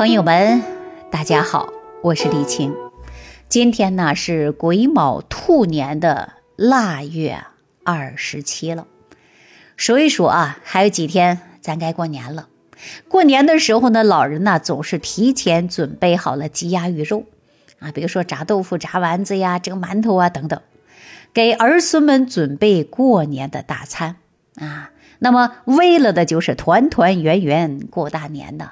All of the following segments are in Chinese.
朋友们，大家好，我是李晴。今天呢是癸卯兔年的腊月二十七了，数一数啊，还有几天咱该过年了。过年的时候呢，老人呢总是提前准备好了鸡鸭鱼肉啊，比如说炸豆腐、炸丸子呀、蒸馒头啊等等，给儿孙们准备过年的大餐啊。那么为了的就是团团圆圆过大年的。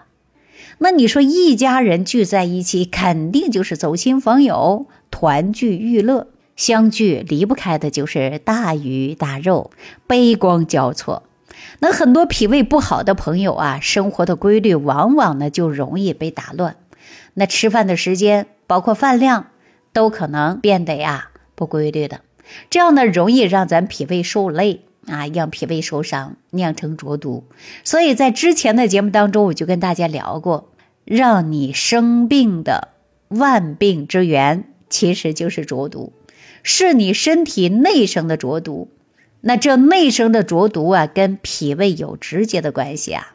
那你说一家人聚在一起，肯定就是走亲访友、团聚娱乐。相聚离不开的就是大鱼大肉、杯光交错。那很多脾胃不好的朋友啊，生活的规律往往呢就容易被打乱。那吃饭的时间，包括饭量，都可能变得呀不规律的。这样呢，容易让咱脾胃受累啊，让脾胃受伤，酿成浊毒。所以在之前的节目当中，我就跟大家聊过。让你生病的万病之源，其实就是浊毒，是你身体内生的浊毒。那这内生的浊毒啊，跟脾胃有直接的关系啊。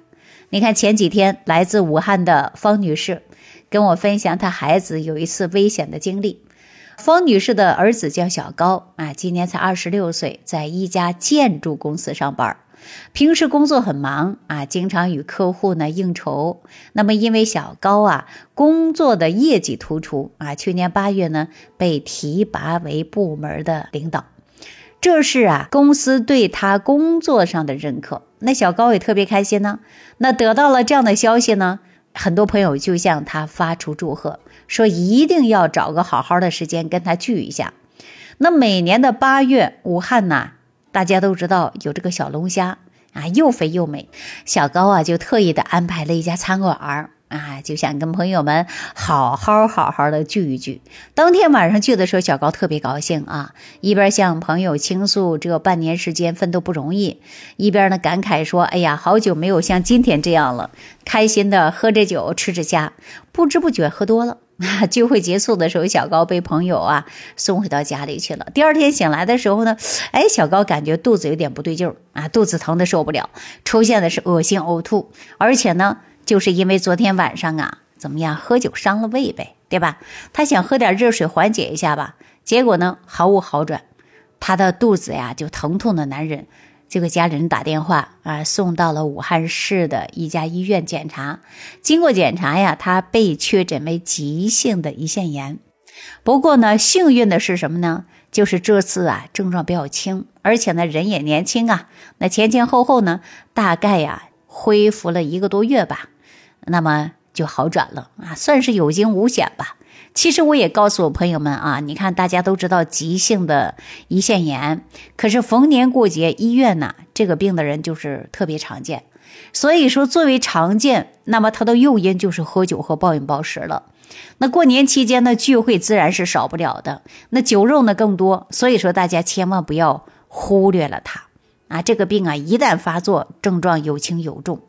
你看前几天来自武汉的方女士跟我分享她孩子有一次危险的经历。方女士的儿子叫小高啊，今年才二十六岁，在一家建筑公司上班。平时工作很忙啊，经常与客户呢应酬。那么因为小高啊工作的业绩突出啊，去年八月呢被提拔为部门的领导，这是啊公司对他工作上的认可。那小高也特别开心呢。那得到了这样的消息呢，很多朋友就向他发出祝贺，说一定要找个好好的时间跟他聚一下。那每年的八月，武汉呢。大家都知道有这个小龙虾啊，又肥又美。小高啊，就特意的安排了一家餐馆儿啊，就想跟朋友们好好好好的聚一聚。当天晚上聚的时候，小高特别高兴啊，一边向朋友倾诉这半年时间奋斗不容易，一边呢感慨说：“哎呀，好久没有像今天这样了，开心的喝着酒，吃着虾，不知不觉喝多了。”啊聚会结束的时候，小高被朋友啊送回到家里去了。第二天醒来的时候呢，哎，小高感觉肚子有点不对劲儿啊，肚子疼的受不了，出现的是恶心呕吐，而且呢，就是因为昨天晚上啊，怎么样，喝酒伤了胃呗，对吧？他想喝点热水缓解一下吧，结果呢，毫无好转，他的肚子呀就疼痛的难忍。就给家里人打电话啊，送到了武汉市的一家医院检查。经过检查呀，他被确诊为急性的胰腺炎。不过呢，幸运的是什么呢？就是这次啊，症状比较轻，而且呢，人也年轻啊。那前前后后呢，大概呀，恢复了一个多月吧，那么就好转了啊，算是有惊无险吧。其实我也告诉我朋友们啊，你看大家都知道急性的胰腺炎，可是逢年过节医院呢，这个病的人就是特别常见。所以说，作为常见，那么它的诱因就是喝酒和暴饮暴食了。那过年期间呢，聚会自然是少不了的，那酒肉呢更多。所以说，大家千万不要忽略了它啊！这个病啊，一旦发作，症状有轻有重，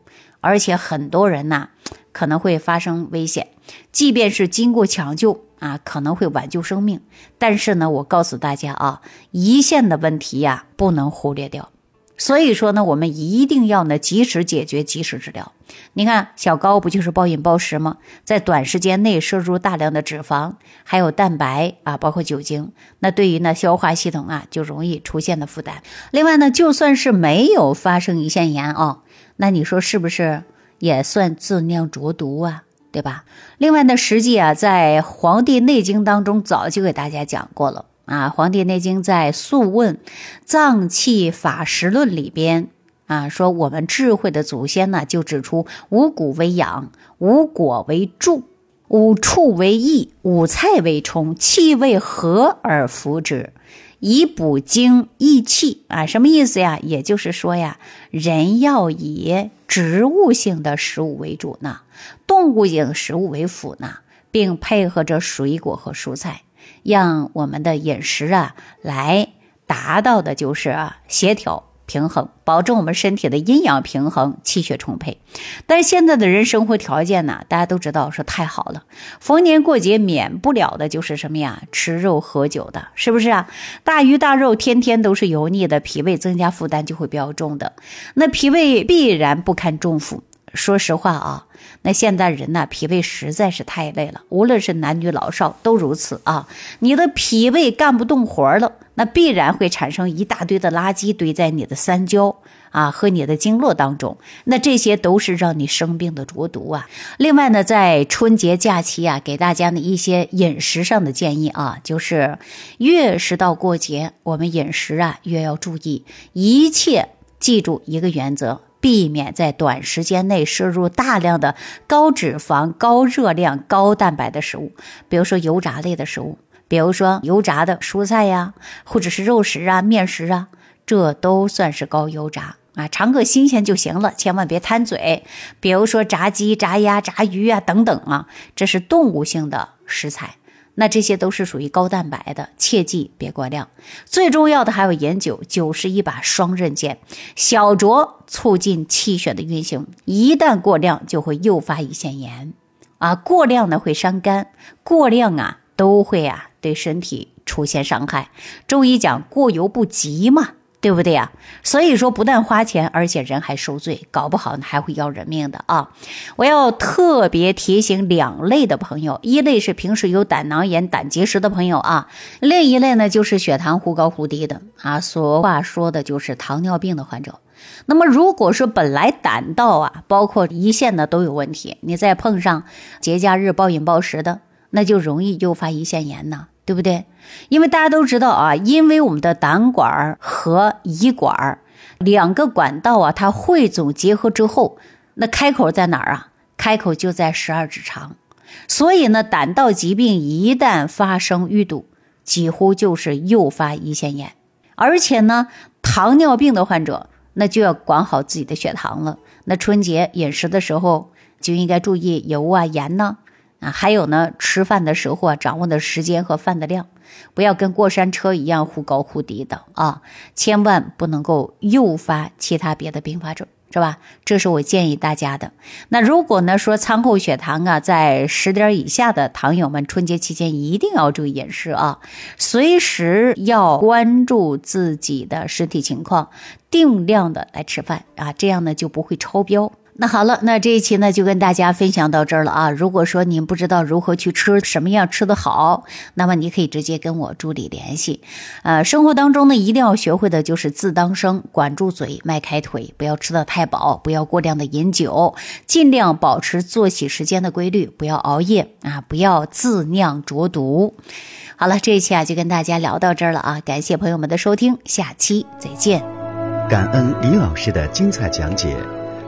而且很多人呢。可能会发生危险，即便是经过抢救啊，可能会挽救生命。但是呢，我告诉大家啊，胰腺的问题呀，不能忽略掉。所以说呢，我们一定要呢及时解决，及时治疗。你看小高不就是暴饮暴食吗？在短时间内摄入大量的脂肪，还有蛋白啊，包括酒精，那对于呢消化系统啊就容易出现的负担。另外呢，就算是没有发生胰腺炎啊，那你说是不是？也算自酿浊毒啊，对吧？另外呢，实际啊，在《黄帝内经》当中早就给大家讲过了啊，《黄帝内经》在《素问·脏器法实论》里边啊，说我们智慧的祖先呢，就指出五谷为养，五果为助，五畜为益，五菜为充，气味和而服之。以补精益气啊，什么意思呀？也就是说呀，人要以植物性的食物为主呢，动物性食物为辅呢，并配合着水果和蔬菜，让我们的饮食啊，来达到的就是协调。平衡，保证我们身体的阴阳平衡，气血充沛。但是现在的人生活条件呢，大家都知道是太好了，逢年过节免不了的就是什么呀？吃肉喝酒的，是不是啊？大鱼大肉天天都是油腻的，脾胃增加负担就会比较重的。那脾胃必然不堪重负，说实话啊，那现代人呢，脾胃实在是太累了，无论是男女老少都如此啊。你的脾胃干不动活了，那必然会产生一大堆的垃圾堆在你的三焦啊和你的经络当中，那这些都是让你生病的浊毒啊。另外呢，在春节假期啊，给大家呢一些饮食上的建议啊，就是越是到过节，我们饮食啊越要注意，一切记住一个原则。避免在短时间内摄入大量的高脂肪、高热量、高蛋白的食物，比如说油炸类的食物，比如说油炸的蔬菜呀，或者是肉食啊、面食啊，这都算是高油炸啊。尝个新鲜就行了，千万别贪嘴。比如说炸鸡、炸鸭、炸鱼啊等等啊，这是动物性的食材。那这些都是属于高蛋白的，切记别过量。最重要的还有盐酒，酒是一把双刃剑，小酌促进气血的运行，一旦过量就会诱发胰腺炎，啊，过量呢会伤肝，过量啊都会啊对身体出现伤害。中医讲过犹不及嘛。对不对呀？所以说，不但花钱，而且人还受罪，搞不好还会要人命的啊！我要特别提醒两类的朋友：一类是平时有胆囊炎、胆结石的朋友啊；另一类呢就是血糖忽高忽低的啊。俗话说的就是糖尿病的患者。那么，如果说本来胆道啊，包括胰腺的都有问题，你再碰上节假日暴饮暴食的，那就容易诱发胰腺炎呢。对不对？因为大家都知道啊，因为我们的胆管和胰管两个管道啊，它汇总结合之后，那开口在哪儿啊？开口就在十二指肠。所以呢，胆道疾病一旦发生淤堵，几乎就是诱发胰腺炎。而且呢，糖尿病的患者那就要管好自己的血糖了。那春节饮食的时候就应该注意油啊、盐呢。啊，还有呢，吃饭的时候啊，掌握的时间和饭的量，不要跟过山车一样忽高忽低的啊，千万不能够诱发其他别的并发症，是吧？这是我建议大家的。那如果呢说餐后血糖啊在十点以下的糖友们，春节期间一定要注意饮食啊，随时要关注自己的身体情况，定量的来吃饭啊，这样呢就不会超标。那好了，那这一期呢就跟大家分享到这儿了啊。如果说您不知道如何去吃，什么样吃的好，那么你可以直接跟我助理联系。呃，生活当中呢一定要学会的就是自当生，管住嘴，迈开腿，不要吃的太饱，不要过量的饮酒，尽量保持作息时间的规律，不要熬夜啊，不要自酿浊毒。好了，这一期啊就跟大家聊到这儿了啊，感谢朋友们的收听，下期再见。感恩李老师的精彩讲解。